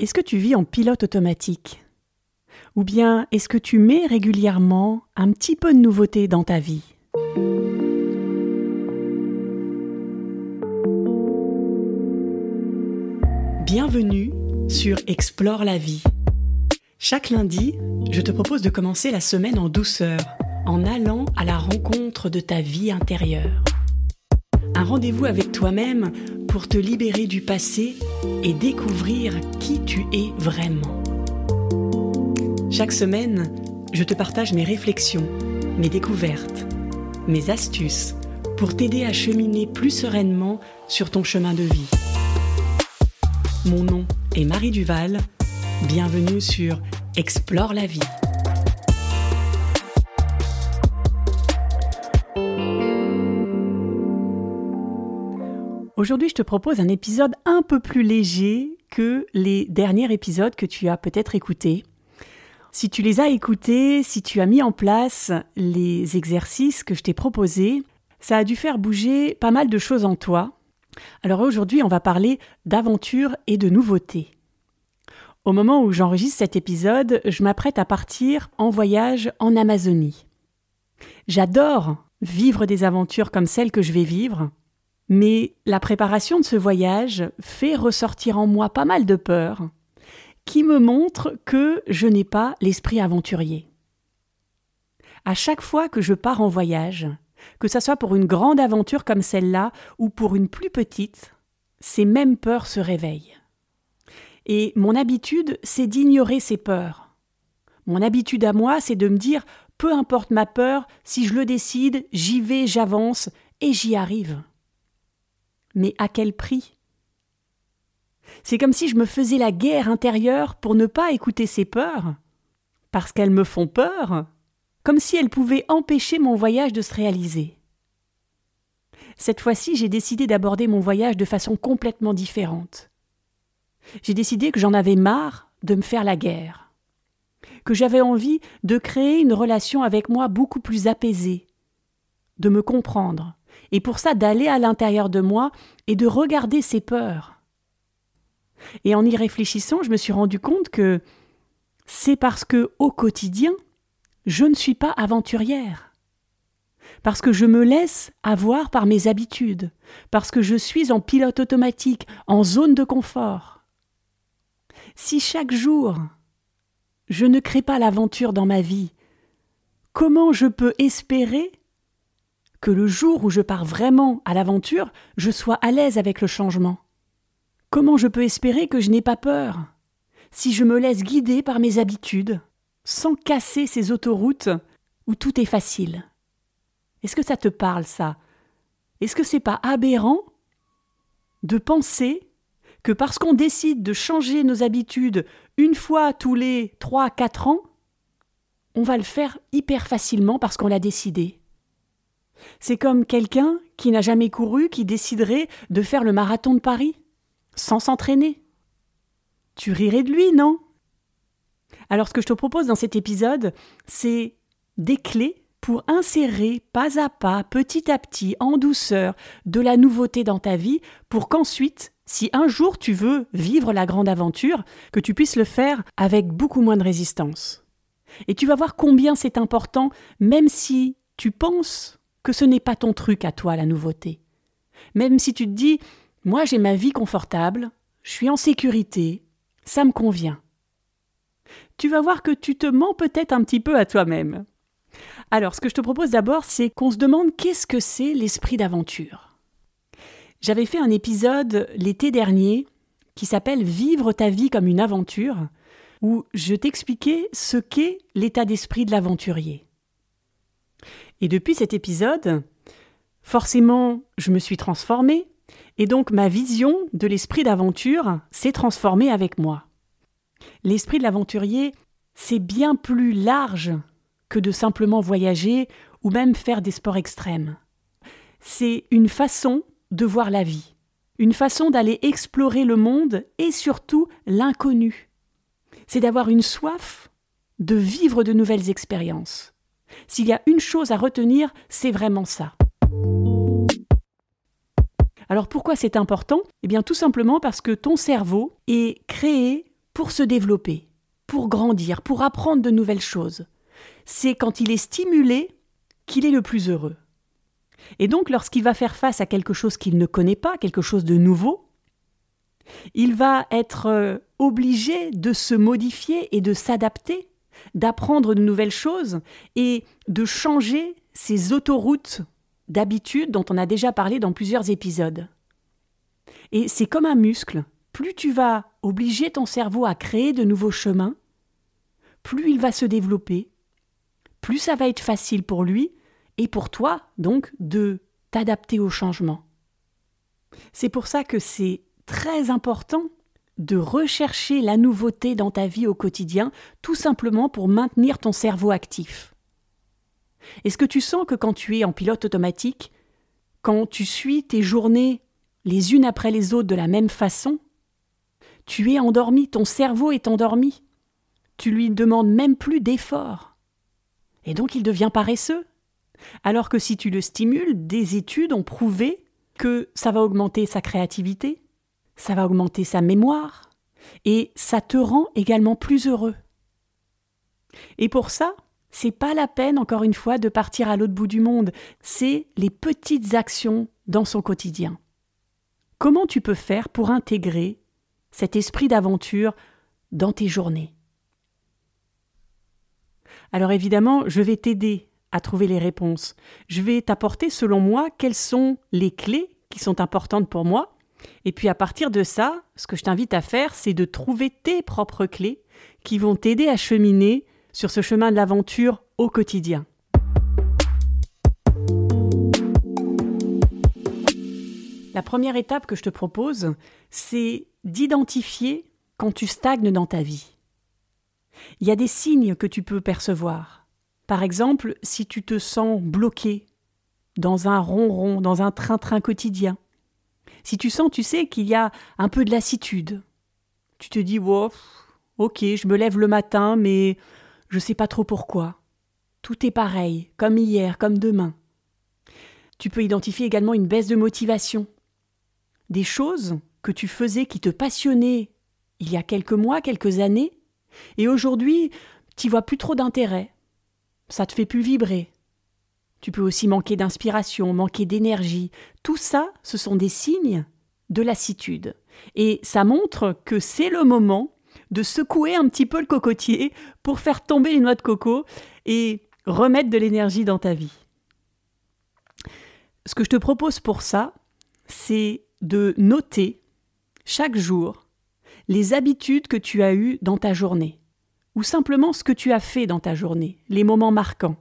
Est-ce que tu vis en pilote automatique? Ou bien est-ce que tu mets régulièrement un petit peu de nouveauté dans ta vie? Bienvenue sur Explore la vie. Chaque lundi, je te propose de commencer la semaine en douceur, en allant à la rencontre de ta vie intérieure. Un rendez-vous avec toi-même pour te libérer du passé et découvrir qui tu es vraiment. Chaque semaine, je te partage mes réflexions, mes découvertes, mes astuces pour t'aider à cheminer plus sereinement sur ton chemin de vie. Mon nom est Marie Duval. Bienvenue sur Explore la vie. Aujourd'hui, je te propose un épisode un peu plus léger que les derniers épisodes que tu as peut-être écoutés. Si tu les as écoutés, si tu as mis en place les exercices que je t'ai proposés, ça a dû faire bouger pas mal de choses en toi. Alors aujourd'hui, on va parler d'aventure et de nouveautés. Au moment où j'enregistre cet épisode, je m'apprête à partir en voyage en Amazonie. J'adore vivre des aventures comme celles que je vais vivre, mais la préparation de ce voyage fait ressortir en moi pas mal de peurs qui me montrent que je n'ai pas l'esprit aventurier. À chaque fois que je pars en voyage, que ce soit pour une grande aventure comme celle-là ou pour une plus petite, ces mêmes peurs se réveillent. Et mon habitude, c'est d'ignorer ces peurs. Mon habitude à moi, c'est de me dire peu importe ma peur, si je le décide, j'y vais, j'avance et j'y arrive. Mais à quel prix? C'est comme si je me faisais la guerre intérieure pour ne pas écouter ces peurs, parce qu'elles me font peur, comme si elles pouvaient empêcher mon voyage de se réaliser. Cette fois-ci, j'ai décidé d'aborder mon voyage de façon complètement différente. J'ai décidé que j'en avais marre de me faire la guerre, que j'avais envie de créer une relation avec moi beaucoup plus apaisée, de me comprendre, et pour ça d'aller à l'intérieur de moi et de regarder ces peurs. Et en y réfléchissant, je me suis rendu compte que c'est parce que, au quotidien, je ne suis pas aventurière. Parce que je me laisse avoir par mes habitudes, parce que je suis en pilote automatique, en zone de confort. Si chaque jour je ne crée pas l'aventure dans ma vie, comment je peux espérer que le jour où je pars vraiment à l'aventure, je sois à l'aise avec le changement. Comment je peux espérer que je n'ai pas peur si je me laisse guider par mes habitudes, sans casser ces autoroutes où tout est facile? Est-ce que ça te parle, ça? Est-ce que c'est pas aberrant de penser que parce qu'on décide de changer nos habitudes une fois tous les trois, quatre ans, on va le faire hyper facilement parce qu'on l'a décidé? C'est comme quelqu'un qui n'a jamais couru qui déciderait de faire le marathon de Paris sans s'entraîner. Tu rirais de lui, non? Alors ce que je te propose dans cet épisode, c'est des clés pour insérer pas à pas, petit à petit, en douceur, de la nouveauté dans ta vie, pour qu'ensuite, si un jour tu veux vivre la grande aventure, que tu puisses le faire avec beaucoup moins de résistance. Et tu vas voir combien c'est important, même si tu penses que ce n'est pas ton truc à toi la nouveauté. Même si tu te dis Moi j'ai ma vie confortable, je suis en sécurité, ça me convient. Tu vas voir que tu te mens peut-être un petit peu à toi-même. Alors, ce que je te propose d'abord, c'est qu'on se demande qu'est-ce que c'est l'esprit d'aventure. J'avais fait un épisode l'été dernier qui s'appelle Vivre ta vie comme une aventure, où je t'expliquais ce qu'est l'état d'esprit de l'aventurier. Et depuis cet épisode, forcément, je me suis transformée, et donc ma vision de l'esprit d'aventure s'est transformée avec moi. L'esprit de l'aventurier, c'est bien plus large que de simplement voyager ou même faire des sports extrêmes. C'est une façon de voir la vie, une façon d'aller explorer le monde et surtout l'inconnu. C'est d'avoir une soif de vivre de nouvelles expériences. S'il y a une chose à retenir, c'est vraiment ça. Alors pourquoi c'est important? Eh bien tout simplement parce que ton cerveau est créé pour se développer, pour grandir, pour apprendre de nouvelles choses. C'est quand il est stimulé qu'il est le plus heureux. Et donc lorsqu'il va faire face à quelque chose qu'il ne connaît pas, quelque chose de nouveau, il va être euh, obligé de se modifier et de s'adapter, d'apprendre de nouvelles choses et de changer ses autoroutes d'habitude dont on a déjà parlé dans plusieurs épisodes. Et c'est comme un muscle. Plus tu vas obliger ton cerveau à créer de nouveaux chemins, plus il va se développer, plus ça va être facile pour lui et pour toi, donc, de t'adapter au changement. C'est pour ça que c'est très important de rechercher la nouveauté dans ta vie au quotidien, tout simplement pour maintenir ton cerveau actif. Est-ce que tu sens que quand tu es en pilote automatique, quand tu suis tes journées les unes après les autres de la même façon, tu es endormi, ton cerveau est endormi. Tu lui demandes même plus d'effort. Et donc il devient paresseux. Alors que si tu le stimules, des études ont prouvé que ça va augmenter sa créativité, ça va augmenter sa mémoire, et ça te rend également plus heureux. Et pour ça, c'est pas la peine, encore une fois, de partir à l'autre bout du monde, c'est les petites actions dans son quotidien. Comment tu peux faire pour intégrer cet esprit d'aventure dans tes journées? Alors évidemment, je vais t'aider à trouver les réponses. Je vais t'apporter, selon moi, quelles sont les clés qui sont importantes pour moi. Et puis à partir de ça, ce que je t'invite à faire, c'est de trouver tes propres clés qui vont t'aider à cheminer sur ce chemin de l'aventure au quotidien. La première étape que je te propose, c'est d'identifier quand tu stagnes dans ta vie. Il y a des signes que tu peux percevoir. Par exemple, si tu te sens bloqué dans un ronron, dans un train-train quotidien, si tu sens, tu sais, qu'il y a un peu de lassitude, tu te dis, wow, ok, je me lève le matin, mais je ne sais pas trop pourquoi. Tout est pareil, comme hier, comme demain. Tu peux identifier également une baisse de motivation. Des choses que tu faisais qui te passionnaient il y a quelques mois, quelques années, et aujourd'hui, tu vois plus trop d'intérêt ça te fait plus vibrer. Tu peux aussi manquer d'inspiration, manquer d'énergie. Tout ça, ce sont des signes de lassitude. Et ça montre que c'est le moment de secouer un petit peu le cocotier pour faire tomber les noix de coco et remettre de l'énergie dans ta vie. Ce que je te propose pour ça, c'est de noter chaque jour les habitudes que tu as eues dans ta journée ou simplement ce que tu as fait dans ta journée, les moments marquants.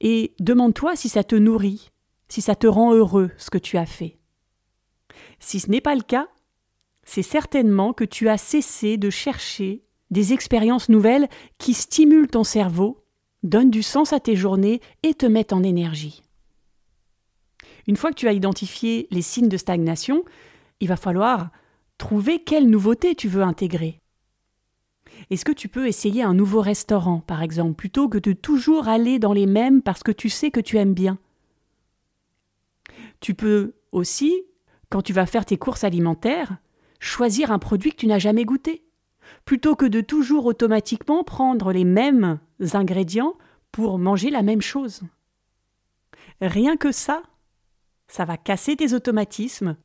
Et demande-toi si ça te nourrit, si ça te rend heureux ce que tu as fait. Si ce n'est pas le cas, c'est certainement que tu as cessé de chercher des expériences nouvelles qui stimulent ton cerveau, donnent du sens à tes journées et te mettent en énergie. Une fois que tu as identifié les signes de stagnation, il va falloir trouver quelle nouveauté tu veux intégrer. Est-ce que tu peux essayer un nouveau restaurant, par exemple, plutôt que de toujours aller dans les mêmes parce que tu sais que tu aimes bien? Tu peux aussi, quand tu vas faire tes courses alimentaires, choisir un produit que tu n'as jamais goûté, plutôt que de toujours automatiquement prendre les mêmes ingrédients pour manger la même chose. Rien que ça, ça va casser tes automatismes,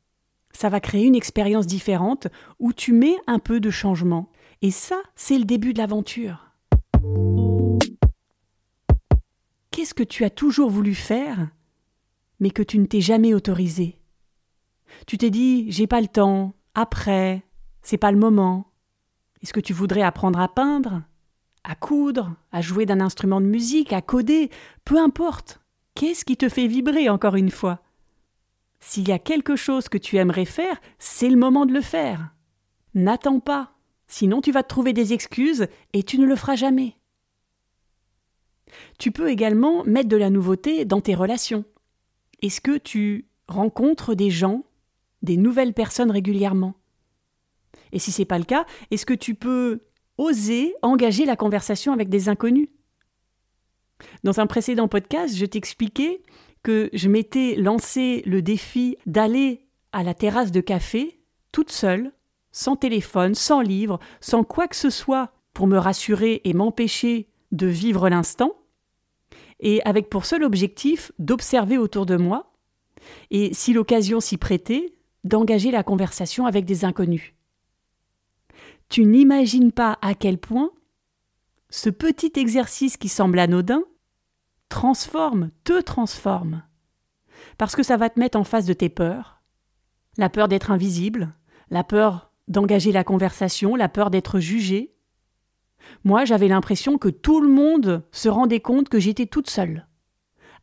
ça va créer une expérience différente où tu mets un peu de changement et ça, c'est le début de l'aventure. Qu'est-ce que tu as toujours voulu faire, mais que tu ne t'es jamais autorisé? Tu t'es dit j'ai pas le temps, après, c'est pas le moment. Est-ce que tu voudrais apprendre à peindre, à coudre, à jouer d'un instrument de musique, à coder, peu importe. Qu'est-ce qui te fait vibrer encore une fois? S'il y a quelque chose que tu aimerais faire, c'est le moment de le faire. N'attends pas. Sinon tu vas te trouver des excuses et tu ne le feras jamais. Tu peux également mettre de la nouveauté dans tes relations. Est-ce que tu rencontres des gens, des nouvelles personnes régulièrement? Et si ce n'est pas le cas, est-ce que tu peux oser engager la conversation avec des inconnus? Dans un précédent podcast, je t'expliquais que je m'étais lancé le défi d'aller à la terrasse de café toute seule sans téléphone, sans livre, sans quoi que ce soit pour me rassurer et m'empêcher de vivre l'instant, et avec pour seul objectif d'observer autour de moi, et si l'occasion s'y prêtait, d'engager la conversation avec des inconnus. Tu n'imagines pas à quel point ce petit exercice qui semble anodin transforme, te transforme. Parce que ça va te mettre en face de tes peurs. La peur d'être invisible, la peur d'engager la conversation, la peur d'être jugé. Moi, j'avais l'impression que tout le monde se rendait compte que j'étais toute seule.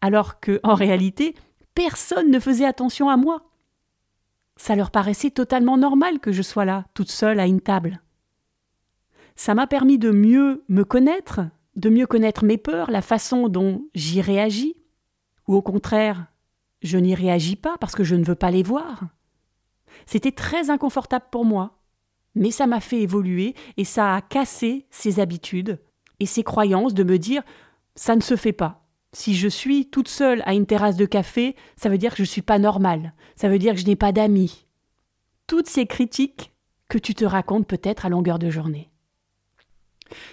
Alors que, en réalité, personne ne faisait attention à moi. Ça leur paraissait totalement normal que je sois là, toute seule à une table. Ça m'a permis de mieux me connaître, de mieux connaître mes peurs, la façon dont j'y réagis, ou au contraire, je n'y réagis pas parce que je ne veux pas les voir. C'était très inconfortable pour moi, mais ça m'a fait évoluer et ça a cassé ces habitudes et ces croyances de me dire ça ne se fait pas. Si je suis toute seule à une terrasse de café, ça veut dire que je ne suis pas normale, ça veut dire que je n'ai pas d'amis. Toutes ces critiques que tu te racontes peut-être à longueur de journée.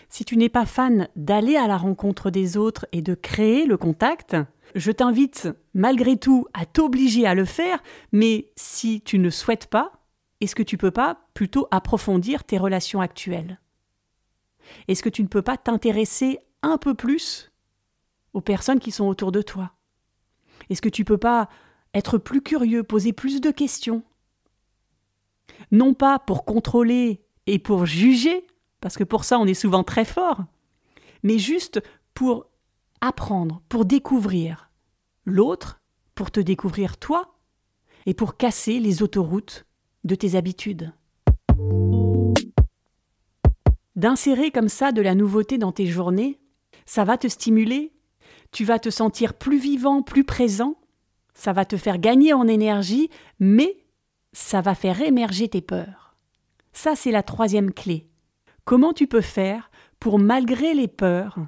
Si tu n'es pas fan d'aller à la rencontre des autres et de créer le contact, je t'invite malgré tout à t'obliger à le faire, mais si tu ne souhaites pas, est-ce que tu peux pas plutôt approfondir tes relations actuelles? Est-ce que tu ne peux pas t'intéresser un peu plus aux personnes qui sont autour de toi? Est-ce que tu peux pas être plus curieux, poser plus de questions? Non pas pour contrôler et pour juger, parce que pour ça on est souvent très fort, mais juste pour apprendre, pour découvrir l'autre, pour te découvrir toi, et pour casser les autoroutes de tes habitudes. D'insérer comme ça de la nouveauté dans tes journées, ça va te stimuler, tu vas te sentir plus vivant, plus présent, ça va te faire gagner en énergie, mais ça va faire émerger tes peurs. Ça, c'est la troisième clé. Comment tu peux faire pour, malgré les peurs,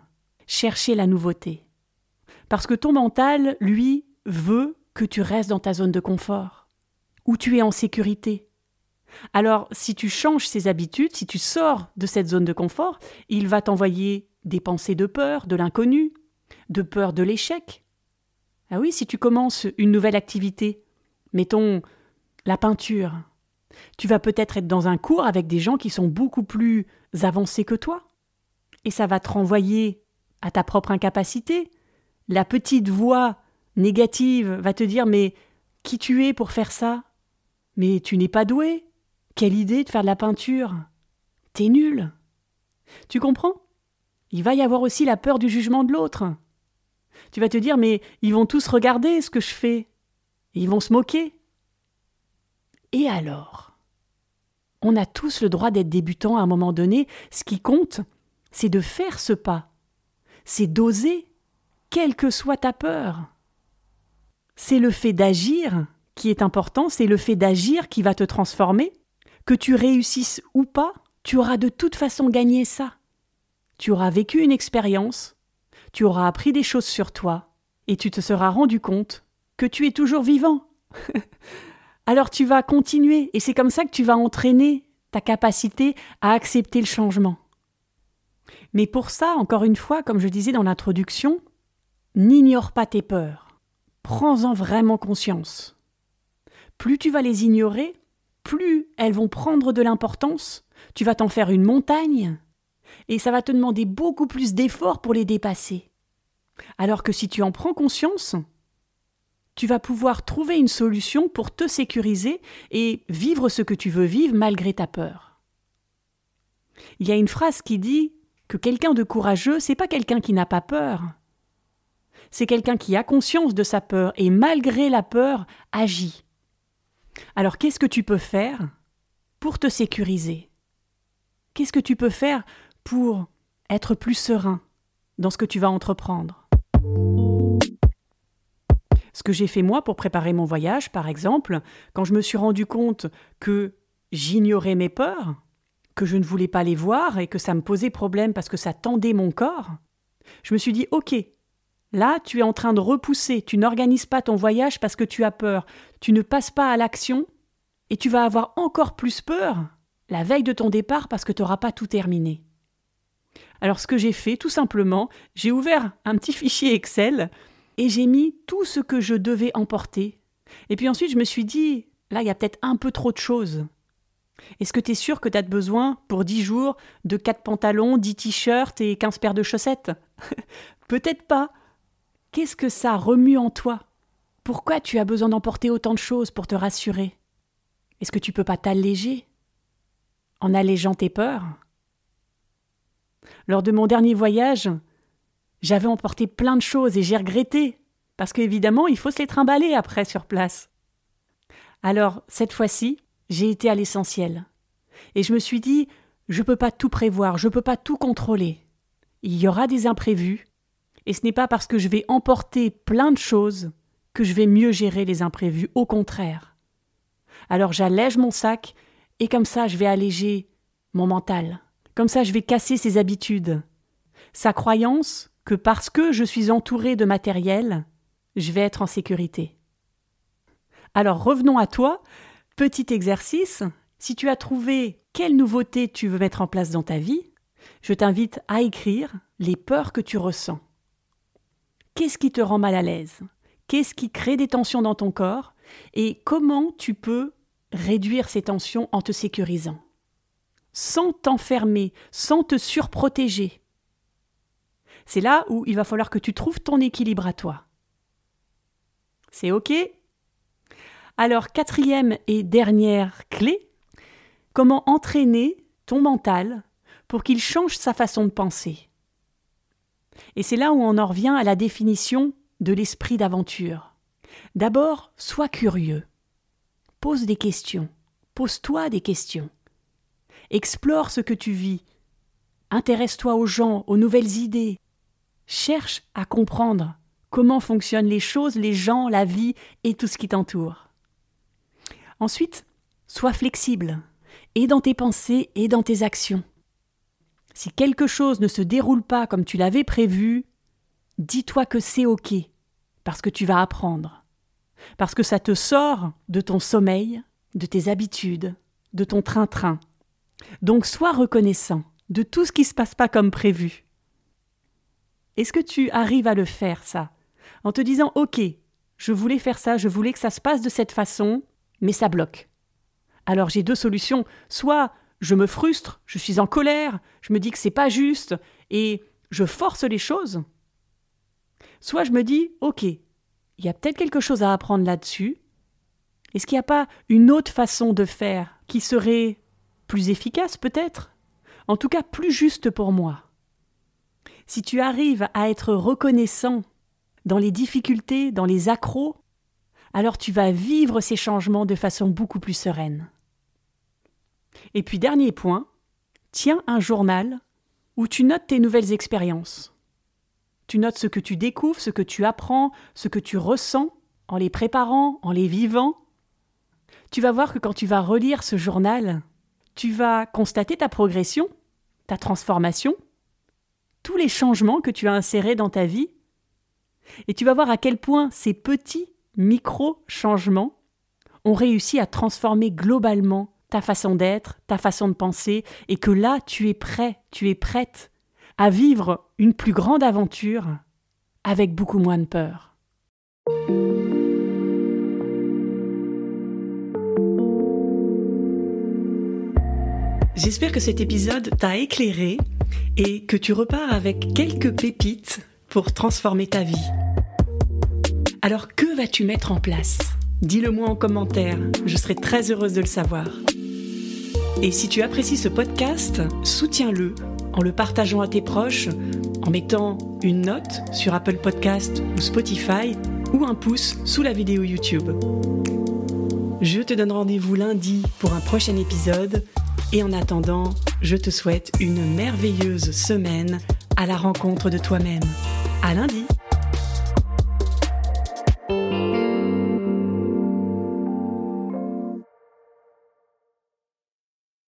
chercher la nouveauté Parce que ton mental, lui, veut que tu restes dans ta zone de confort, où tu es en sécurité. Alors, si tu changes ces habitudes, si tu sors de cette zone de confort, il va t'envoyer des pensées de peur, de l'inconnu, de peur de l'échec. Ah oui, si tu commences une nouvelle activité, mettons la peinture, tu vas peut-être être dans un cours avec des gens qui sont beaucoup plus avancés que toi. Et ça va te renvoyer à ta propre incapacité. La petite voix négative va te dire Mais qui tu es pour faire ça? Mais tu n'es pas doué. Quelle idée de faire de la peinture? T'es nul. Tu comprends? Il va y avoir aussi la peur du jugement de l'autre. Tu vas te dire Mais ils vont tous regarder ce que je fais. Ils vont se moquer. Et alors? On a tous le droit d'être débutant à un moment donné. Ce qui compte, c'est de faire ce pas. C'est d'oser, quelle que soit ta peur. C'est le fait d'agir qui est important, c'est le fait d'agir qui va te transformer. Que tu réussisses ou pas, tu auras de toute façon gagné ça. Tu auras vécu une expérience, tu auras appris des choses sur toi, et tu te seras rendu compte que tu es toujours vivant. alors tu vas continuer et c'est comme ça que tu vas entraîner ta capacité à accepter le changement. Mais pour ça, encore une fois, comme je disais dans l'introduction, n'ignore pas tes peurs. Prends-en vraiment conscience. Plus tu vas les ignorer, plus elles vont prendre de l'importance, tu vas t'en faire une montagne, et ça va te demander beaucoup plus d'efforts pour les dépasser. Alors que si tu en prends conscience, tu vas pouvoir trouver une solution pour te sécuriser et vivre ce que tu veux vivre malgré ta peur. Il y a une phrase qui dit que quelqu'un de courageux, c'est pas quelqu'un qui n'a pas peur. C'est quelqu'un qui a conscience de sa peur et malgré la peur agit. Alors qu'est-ce que tu peux faire pour te sécuriser? Qu'est-ce que tu peux faire pour être plus serein dans ce que tu vas entreprendre? Ce que j'ai fait moi pour préparer mon voyage, par exemple, quand je me suis rendu compte que j'ignorais mes peurs, que je ne voulais pas les voir et que ça me posait problème parce que ça tendait mon corps, je me suis dit OK, là tu es en train de repousser, tu n'organises pas ton voyage parce que tu as peur, tu ne passes pas à l'action et tu vas avoir encore plus peur la veille de ton départ parce que tu n'auras pas tout terminé. Alors ce que j'ai fait, tout simplement, j'ai ouvert un petit fichier Excel et j'ai mis tout ce que je devais emporter. Et puis ensuite, je me suis dit, là, il y a peut-être un peu trop de choses. Est-ce que tu es sûr que tu as besoin, pour 10 jours, de 4 pantalons, 10 t-shirts et 15 paires de chaussettes? Peut-être pas. Qu'est-ce que ça remue en toi? Pourquoi tu as besoin d'emporter autant de choses pour te rassurer? Est-ce que tu peux pas t'alléger? En allégeant tes peurs? Lors de mon dernier voyage, j'avais emporté plein de choses et j'ai regretté, parce qu'évidemment, il faut se les trimballer après sur place. Alors, cette fois-ci, j'ai été à l'essentiel. Et je me suis dit, je ne peux pas tout prévoir, je ne peux pas tout contrôler. Il y aura des imprévus, et ce n'est pas parce que je vais emporter plein de choses que je vais mieux gérer les imprévus, au contraire. Alors j'allège mon sac, et comme ça je vais alléger mon mental. Comme ça je vais casser ses habitudes. Sa croyance que parce que je suis entouré de matériel, je vais être en sécurité. Alors revenons à toi, Petit exercice, si tu as trouvé quelle nouveauté tu veux mettre en place dans ta vie, je t'invite à écrire les peurs que tu ressens. Qu'est-ce qui te rend mal à l'aise? Qu'est-ce qui crée des tensions dans ton corps? Et comment tu peux réduire ces tensions en te sécurisant? Sans t'enfermer, sans te surprotéger. C'est là où il va falloir que tu trouves ton équilibre à toi. C'est OK? Alors, quatrième et dernière clé, comment entraîner ton mental pour qu'il change sa façon de penser? Et c'est là où on en revient à la définition de l'esprit d'aventure. D'abord, sois curieux. Pose des questions. Pose-toi des questions. Explore ce que tu vis. Intéresse-toi aux gens, aux nouvelles idées. Cherche à comprendre comment fonctionnent les choses, les gens, la vie et tout ce qui t'entoure. Ensuite, sois flexible, et dans tes pensées et dans tes actions. Si quelque chose ne se déroule pas comme tu l'avais prévu, dis-toi que c'est OK, parce que tu vas apprendre, parce que ça te sort de ton sommeil, de tes habitudes, de ton train-train. Donc sois reconnaissant de tout ce qui ne se passe pas comme prévu. Est-ce que tu arrives à le faire, ça, en te disant OK, je voulais faire ça, je voulais que ça se passe de cette façon, mais ça bloque. Alors j'ai deux solutions. Soit je me frustre, je suis en colère, je me dis que c'est pas juste et je force les choses. Soit je me dis OK, il y a peut-être quelque chose à apprendre là-dessus. Est-ce qu'il n'y a pas une autre façon de faire qui serait plus efficace peut-être? En tout cas plus juste pour moi. Si tu arrives à être reconnaissant dans les difficultés, dans les accros, alors tu vas vivre ces changements de façon beaucoup plus sereine. Et puis dernier point, tiens un journal où tu notes tes nouvelles expériences. Tu notes ce que tu découvres, ce que tu apprends, ce que tu ressens en les préparant, en les vivant. Tu vas voir que quand tu vas relire ce journal, tu vas constater ta progression, ta transformation, tous les changements que tu as insérés dans ta vie, et tu vas voir à quel point ces petits micro-changements ont réussi à transformer globalement ta façon d'être, ta façon de penser, et que là, tu es prêt, tu es prête à vivre une plus grande aventure avec beaucoup moins de peur. J'espère que cet épisode t'a éclairé et que tu repars avec quelques pépites pour transformer ta vie. Alors que vas-tu mettre en place? Dis-le moi en commentaire, je serai très heureuse de le savoir. Et si tu apprécies ce podcast, soutiens-le en le partageant à tes proches, en mettant une note sur Apple Podcast ou Spotify ou un pouce sous la vidéo YouTube. Je te donne rendez-vous lundi pour un prochain épisode et en attendant, je te souhaite une merveilleuse semaine à la rencontre de toi-même. À lundi!